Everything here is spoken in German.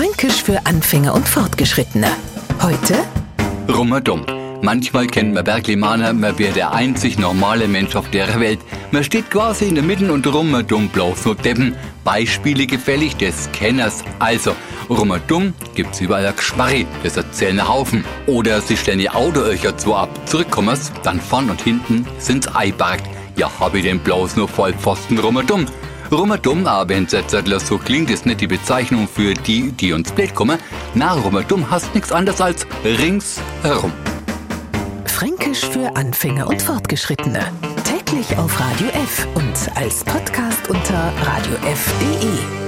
Fränkisch für Anfänger und Fortgeschrittene. Heute Rummerdumm. Manchmal kennt man Berglimaner, man wäre der einzig normale Mensch auf der Welt. Man steht quasi in der Mitte und rummerdumm bloß nur Deppen. Beispiele gefällig des Kenners. Also, rummerdumm gibt's überall ein Geschmarri, das erzählen einen Haufen. Oder sie stellen ihr Auto euch so ab. Zurückkommers, dann vorn und hinten sind's Eibarkt. Ja, hab ich den bloß nur Vollpfosten rummerdumm. Rummerdumm, jetzt so klingt, ist nicht die Bezeichnung für die, die uns blöd kommen. Na, rummerdumm hast nix anderes als ringsherum. Fränkisch für Anfänger und Fortgeschrittene. Täglich auf Radio F und als Podcast unter radiof.de.